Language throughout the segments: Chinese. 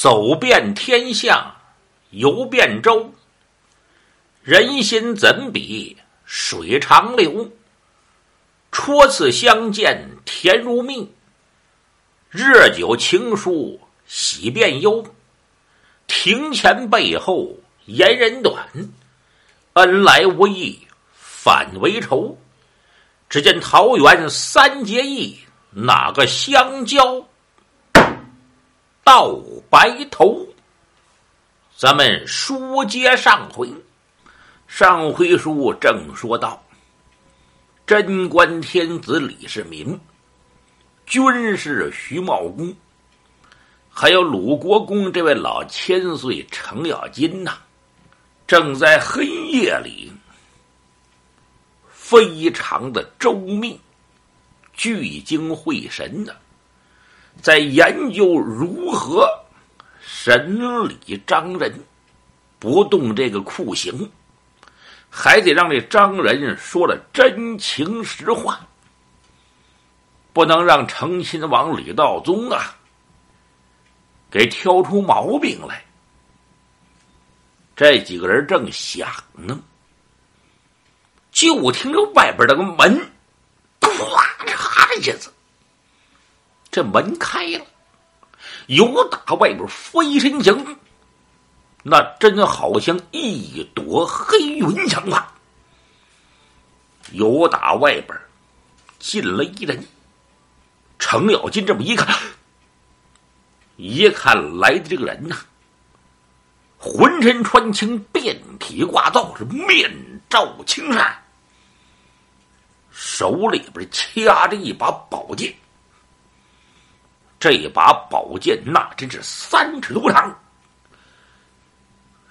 走遍天下，游遍洲。人心怎比水长流？初次相见甜如蜜，热酒情书喜变忧。庭前背后言人短，恩来无意反为仇。只见桃园三结义，哪个相交到白头？咱们书接上回，上回书正说到，贞观天子李世民，军事徐茂公，还有鲁国公这位老千岁程咬金呐，正在黑夜里。非常的周密，聚精会神的，在研究如何审理张仁，不动这个酷刑，还得让这张仁说了真情实话，不能让成亲王李道宗啊给挑出毛病来。这几个人正想呢。就听着外边那个门，咵嚓一下子，这门开了，有打外边飞身行，那真好像一朵黑云像话。有打外边进了一人，程咬金这么一看，一看来的这个人呐，浑身穿青，遍体挂造，是面罩青衫。手里边掐着一把宝剑，这把宝剑那真是三尺多长，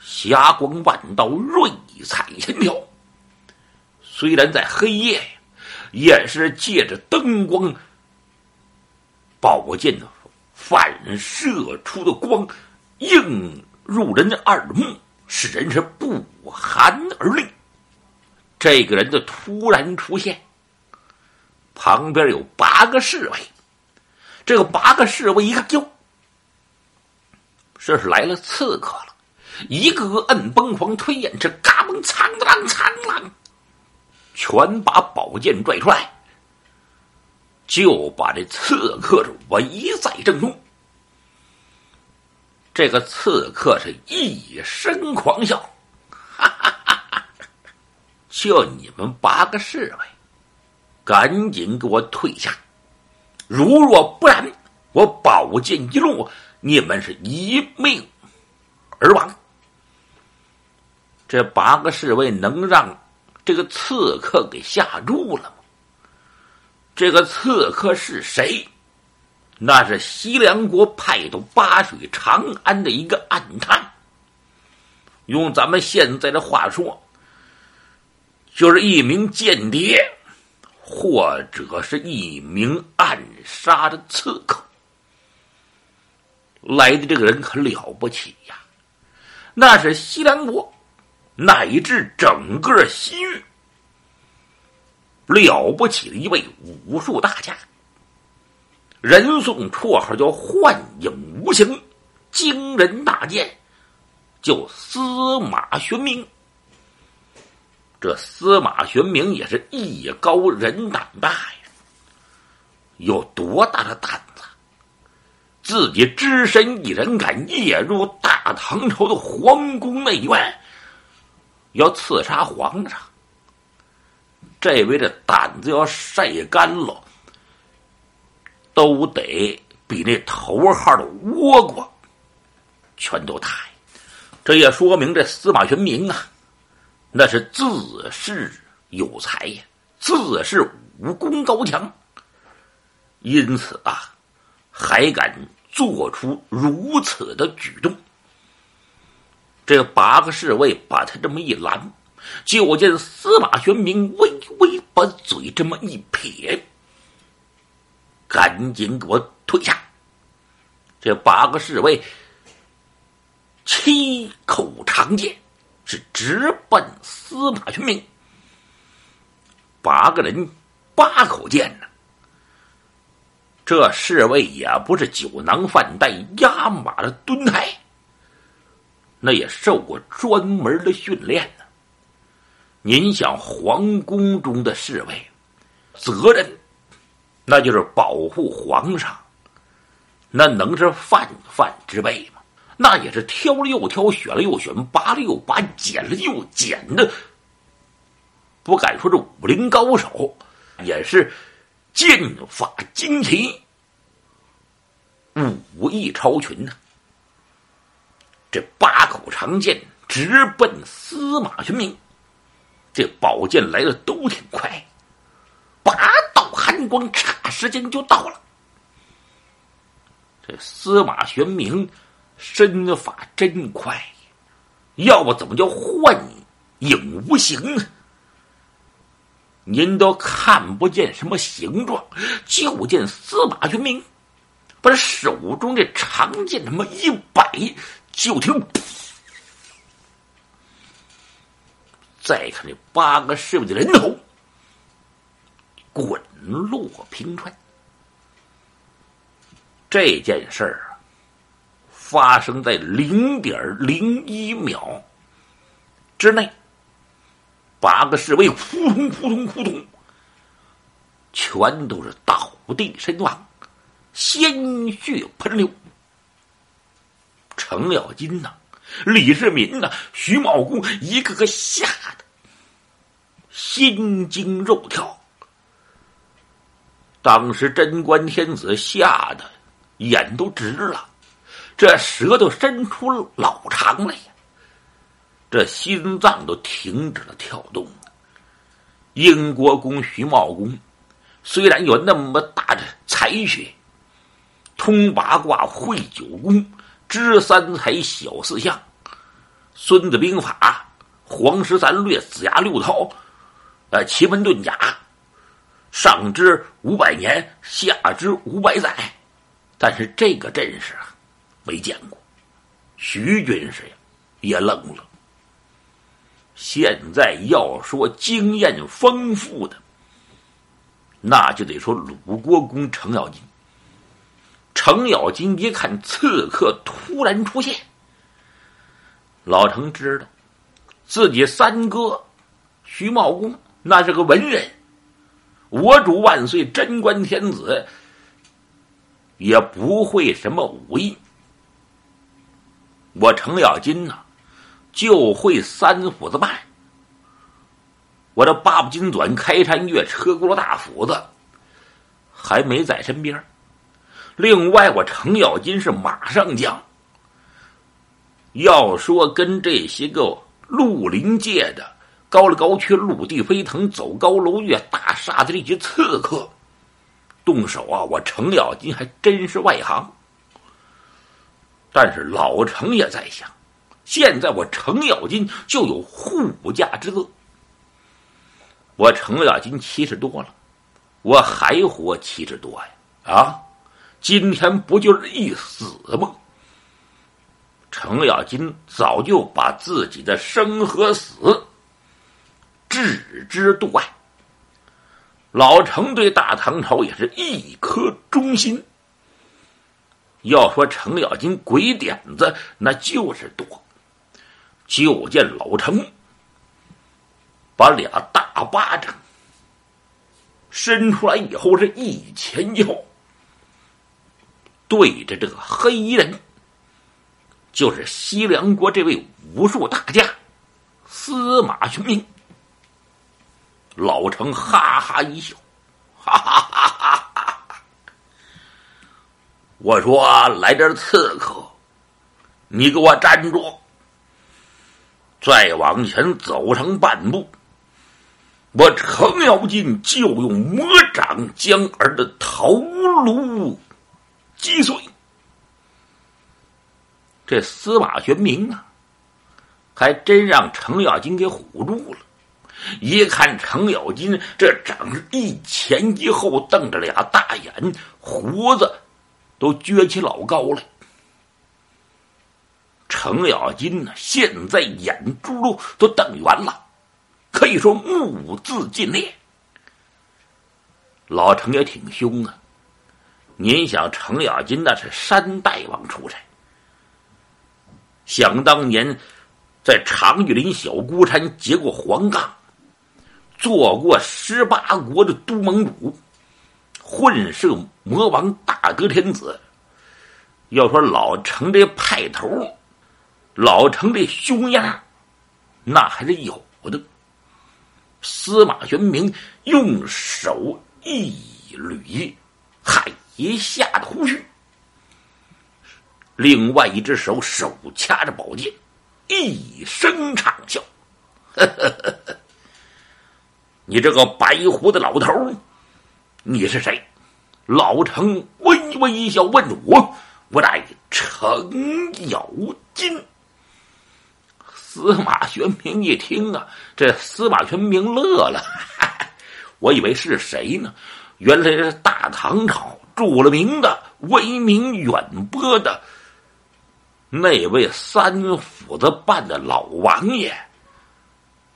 霞光万道，瑞彩千条。虽然在黑夜，也是借着灯光，宝剑反射出的光映入人的耳目，使人是不寒而栗。这个人的突然出现。旁边有八个侍卫，这个八个侍卫一看，哟，这是来了刺客了，一个个摁崩簧推眼，这，嘎嘣苍啷苍啷，全把宝剑拽出来，就把这刺客是围在正中。这个刺客是一声狂笑，哈哈哈哈！就你们八个侍卫。赶紧给我退下！如若不然，我宝剑一落，你们是一命而亡。这八个侍卫能让这个刺客给吓住了吗？这个刺客是谁？那是西凉国派到巴水长安的一个暗探。用咱们现在的话说，就是一名间谍。或者是一名暗杀的刺客，来的这个人可了不起呀！那是西凉国乃至整个西域。了不起的一位武术大家，人送绰号叫“幻影无形”，惊人大剑，叫司马玄明。这司马玄明也是艺高人胆大呀，有多大的胆子？自己只身一人敢夜入大唐朝的皇宫内院，要刺杀皇上。这位的胆子要晒干了，都得比那头号的倭瓜全都大。这也说明这司马玄明啊。那是自恃有才呀，自恃武功高强，因此啊，还敢做出如此的举动。这八个侍卫把他这么一拦，就见司马玄明微微把嘴这么一撇，赶紧给我退下。这八个侍卫七口长剑。是直奔司马玄明，八个人八口剑呢，这侍卫也不是酒囊饭袋、压马的蹲台，那也受过专门的训练呢。您想，皇宫中的侍卫，责任那就是保护皇上，那能是泛泛之辈吗？那也是挑了又挑，选了又选，拔了又拔，剪了又剪的。不敢说这武林高手，也是剑法精奇，武艺超群呢。这八口长剑直奔司马玄明。这宝剑来的都挺快，八道寒光，差时间就到了。这司马玄明身法真快，要不怎么叫幻影无形呢？您都看不见什么形状，就见司马玄明把手中这长剑这么一摆，就听。再看这八个侍卫的人头滚落平川，这件事儿，发生在零点零一秒之内，八个侍卫扑通扑通扑通，全都是倒地身亡，鲜血喷流。程咬金呐！李世民呐，徐茂公一个个吓得心惊肉跳。当时贞观天子吓得眼都直了，这舌头伸出老长来呀，这心脏都停止了跳动。英国公徐茂公虽然有那么大的才学，通八卦会九宫。知三才，晓四象，《孙子兵法》黄石三略，子牙六韬，呃，奇门遁甲，上知五百年，下知五百载，但是这个阵势啊，没见过。徐军师呀，也愣了。现在要说经验丰富的，那就得说鲁国公程咬金。程咬金一看刺客突然出现，老程知道自己三哥徐茂公那是个文人，我主万岁贞观天子也不会什么武艺。我程咬金呢，就会三斧子半。我这八步金短开山月车轱辘大斧子还没在身边。另外，我程咬金是马上将。要说跟这些个绿林界的高了高去、陆地飞腾、走高楼越大厦的这些刺客动手啊，我程咬金还真是外行。但是老程也在想，现在我程咬金就有护驾之责。我程咬金七十多了，我还活七十多呀？啊！今天不就是一死吗？程咬金早就把自己的生和死置之度外。老程对大唐朝也是一颗忠心。要说程咬金鬼点子，那就是多。就见老程把俩大巴掌伸出来以后，是一前一后。对着这个黑衣人，就是西凉国这位武术大家司马玄明。老程哈哈一笑，哈哈哈哈哈哈！我说来点刺客，你给我站住！再往前走上半步，我程咬金就用魔掌将儿的头颅。击碎！这司马玄明啊，还真让程咬金给唬住了。一看程咬金这长一前一后，瞪着俩大眼，胡子都撅起老高来。程咬金呢，现在眼珠都瞪圆了，可以说目字尽裂。老程也挺凶啊。您想，程咬金那是山大王出身，想当年在长玉林小孤山结过黄冈，做过十八国的都盟主，混世魔王大哥天子。要说老程这派头，老程这凶样，那还是有的。司马玄明用手一捋海下的胡须，另外一只手手掐着宝剑，一声长笑：“呵呵呵呵你这个白胡子老头，你是谁？”老程微微一笑，问我。我乃程咬金。司马玄明一听啊，这司马玄明乐了，我以为是谁呢？原来是大唐朝著了名的、威名远播的那位三斧子办的老王爷，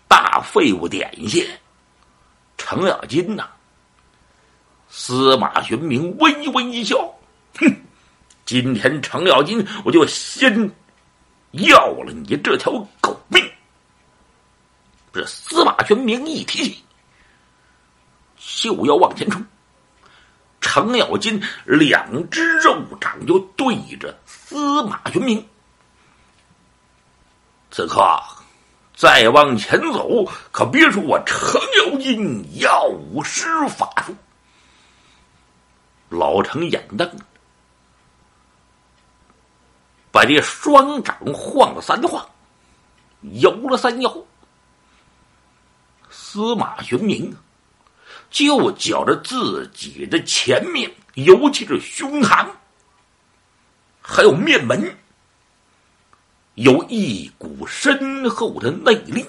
大废物点心程咬金呐。司马玄明微微一笑，哼。今天程咬金，我就先要了你这条狗命！这司马玄明一提起，就要往前冲。程咬金两只肉掌就对着司马玄明。此刻再往前走，可别说我程咬金药师法术。老程眼瞪。把这双掌晃了三晃，摇了三摇。司马玄明就觉着自己的前面，尤其是胸膛，还有面门，有一股深厚的内力，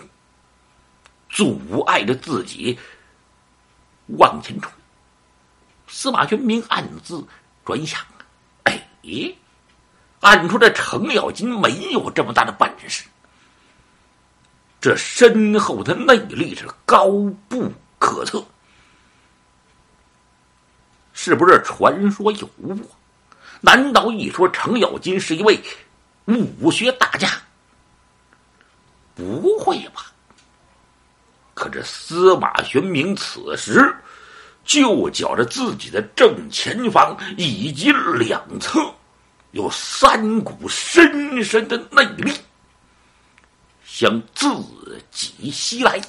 阻碍着自己往前冲。司马玄明暗自转想：哎。按说这程咬金没有这么大的本事，这深厚的内力是高不可测，是不是传说有误？难道一说程咬金是一位武学大家？不会吧？可这司马玄明此时就觉着自己的正前方以及两侧。有三股深深的内力向自己袭来。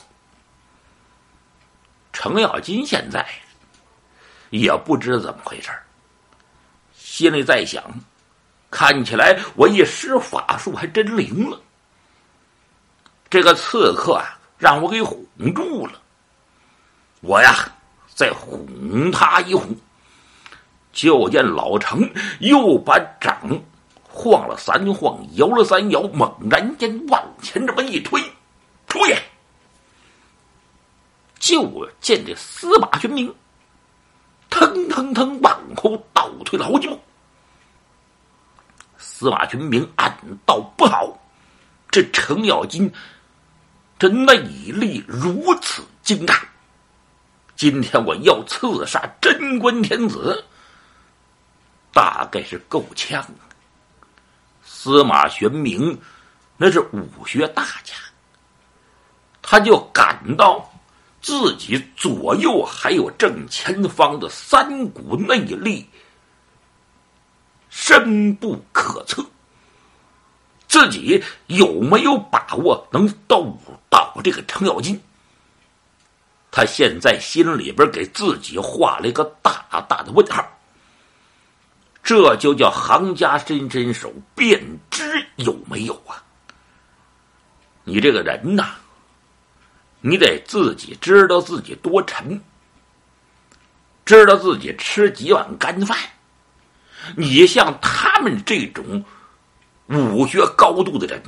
程咬金现在也不知怎么回事心里在想：看起来我一施法术还真灵了。这个刺客啊，让我给哄住了。我呀，再哄他一哄。就见老程又把掌晃了三晃，摇了三摇，猛然间往前这么一推，出去。就见这司马玄明腾腾腾往后倒退了好几步。司马玄明暗道不好，这程咬金这内力如此精湛，今天我要刺杀贞观天子。大概是够呛。司马玄明那是武学大家，他就感到自己左右还有正前方的三股内力深不可测，自己有没有把握能斗倒这个程咬金？他现在心里边给自己画了一个大大的问号。这就叫行家伸伸手，便知有没有啊！你这个人呐，你得自己知道自己多沉，知道自己吃几碗干饭。你像他们这种武学高度的人，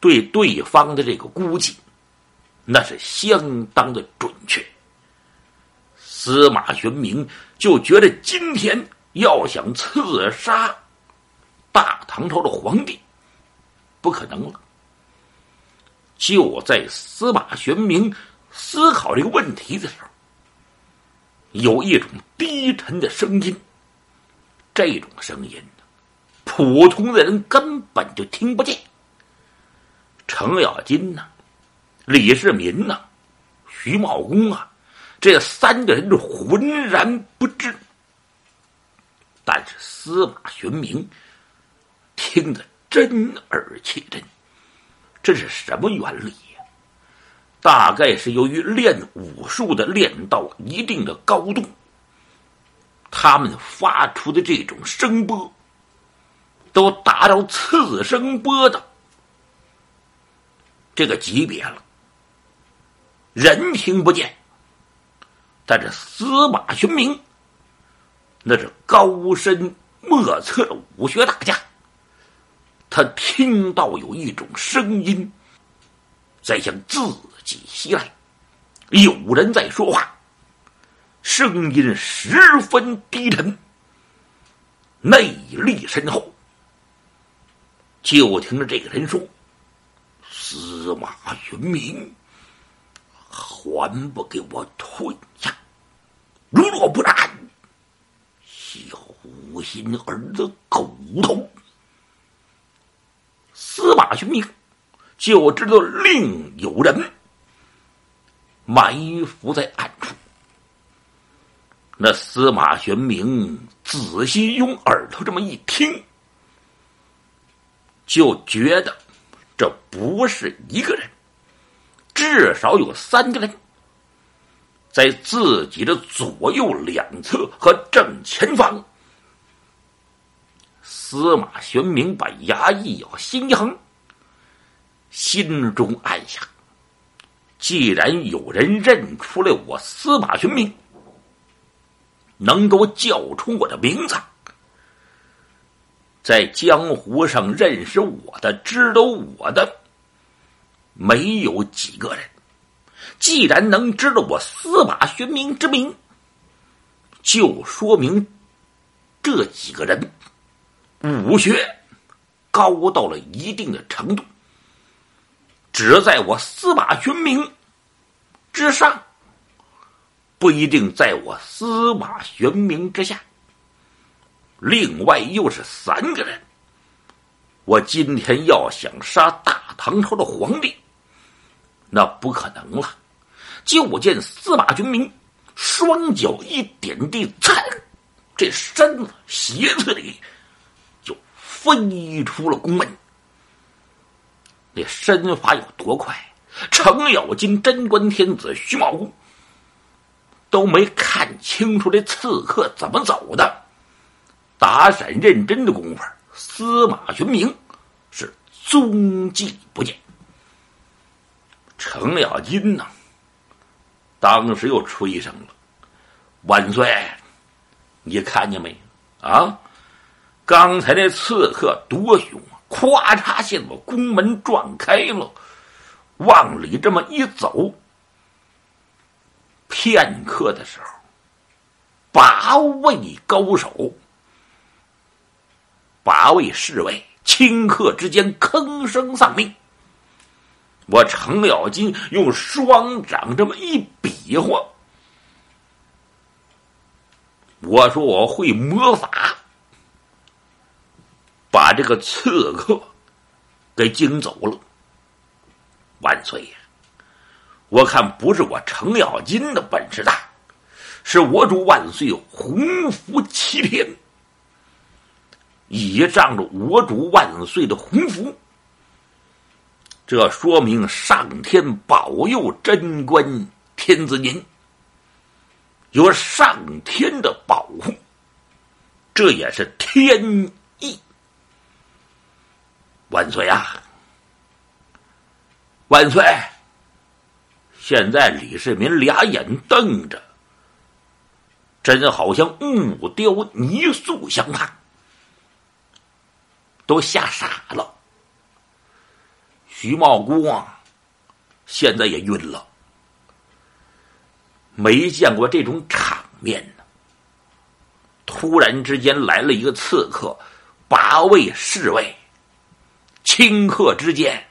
对对方的这个估计，那是相当的准确。司马玄明就觉得今天要想刺杀大唐朝的皇帝，不可能了。就在司马玄明思考这个问题的时候，有一种低沉的声音。这种声音，普通的人根本就听不见。程咬金呢，李世民呐，徐茂公啊，这三个人是浑然不知。但是司马玄明听得真耳切真，这是什么原理呀？大概是由于练武术的练到一定的高度。他们发出的这种声波，都达到次声波的这个级别了。人听不见，但是司马玄明那是高深莫测的武学大家，他听到有一种声音在向自己袭来，有人在说话。声音十分低沉，内力深厚。就听着这个人说：“司马云明，还不给我退下！如若不然，小心儿的狗头！”司马玄明就知道另有人埋伏在暗处。那司马玄明仔细用耳朵这么一听，就觉得这不是一个人，至少有三个人，在自己的左右两侧和正前方。司马玄明把牙一咬，心一横，心中暗想：既然有人认出来我司马玄明。能够叫出我的名字，在江湖上认识我的、知道我的，没有几个人。既然能知道我司马玄明之名，就说明这几个人武学高到了一定的程度。只在我司马玄明之上。不一定在我司马玄明之下。另外又是三个人，我今天要想杀大唐朝的皇帝，那不可能了。就见司马军明双脚一点地，噌，这身子斜刺里就飞出了宫门。那身法有多快？程咬金、贞观天子、徐茂公。都没看清楚这刺客怎么走的，打闪认真的功夫，司马玄明是踪迹不见。程咬金呢，当时又出一声了：“万岁，你看见没？啊，刚才那刺客多凶啊！咵嚓，现把宫门撞开了，往里这么一走。”片刻的时候，八位高手、八位侍卫顷刻之间吭声丧命。我程咬金用双掌这么一比划，我说我会魔法，把这个刺客给惊走了。万岁呀！我看不是我程咬金的本事大，是我主万岁洪福齐天，倚仗着我主万岁的洪福，这说明上天保佑贞观天子您，有上天的保护，这也是天意。万岁啊！万岁！现在李世民俩眼瞪着，真好像木雕泥塑相看，都吓傻了。徐茂公啊，现在也晕了，没见过这种场面呢。突然之间来了一个刺客，八位侍卫，顷刻之间。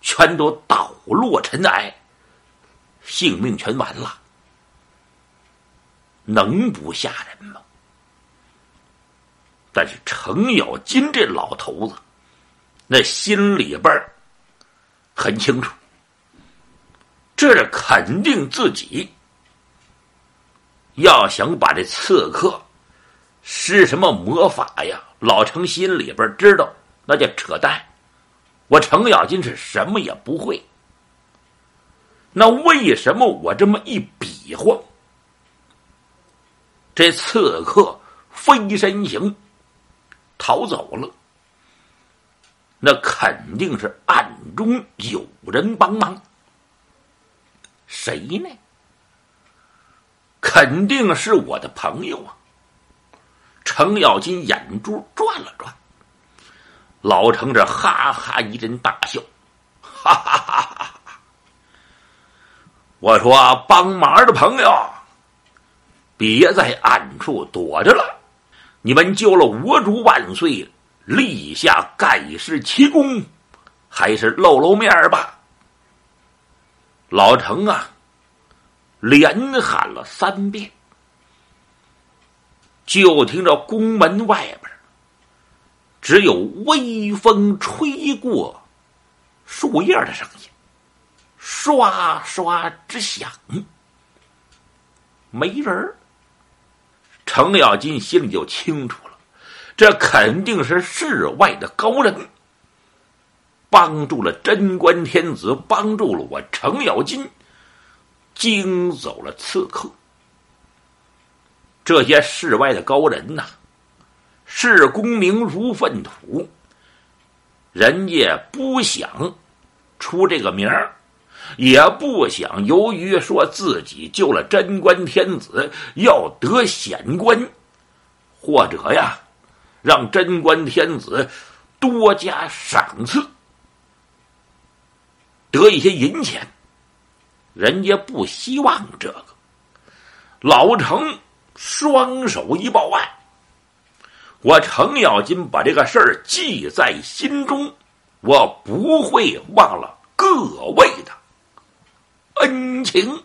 全都倒落尘埃，性命全完了。能不吓人吗？但是程咬金这老头子，那心里边很清楚，这是肯定自己要想把这刺客施什么魔法呀？老程心里边知道，那叫扯淡。我程咬金是什么也不会，那为什么我这么一比划，这刺客飞身行逃走了？那肯定是暗中有人帮忙，谁呢？肯定是我的朋友啊！程咬金眼珠转了转。老程这哈哈一阵大笑，哈哈哈哈！我说帮忙的朋友，别在暗处躲着了，你们救了我主万岁，立下盖世奇功，还是露露面吧。老程啊，连喊了三遍，就听着宫门外边。只有微风吹过树叶的声音，刷刷直响。没人程咬金心里就清楚了，这肯定是世外的高人，帮助了贞观天子，帮助了我程咬金，惊走了刺客。这些世外的高人呐。视功名如粪土，人家不想出这个名儿，也不想由于说自己救了贞观天子要得显官，或者呀让贞观天子多加赏赐，得一些银钱，人家不希望这个。老程双手一抱腕。我程咬金把这个事儿记在心中，我不会忘了各位的恩情。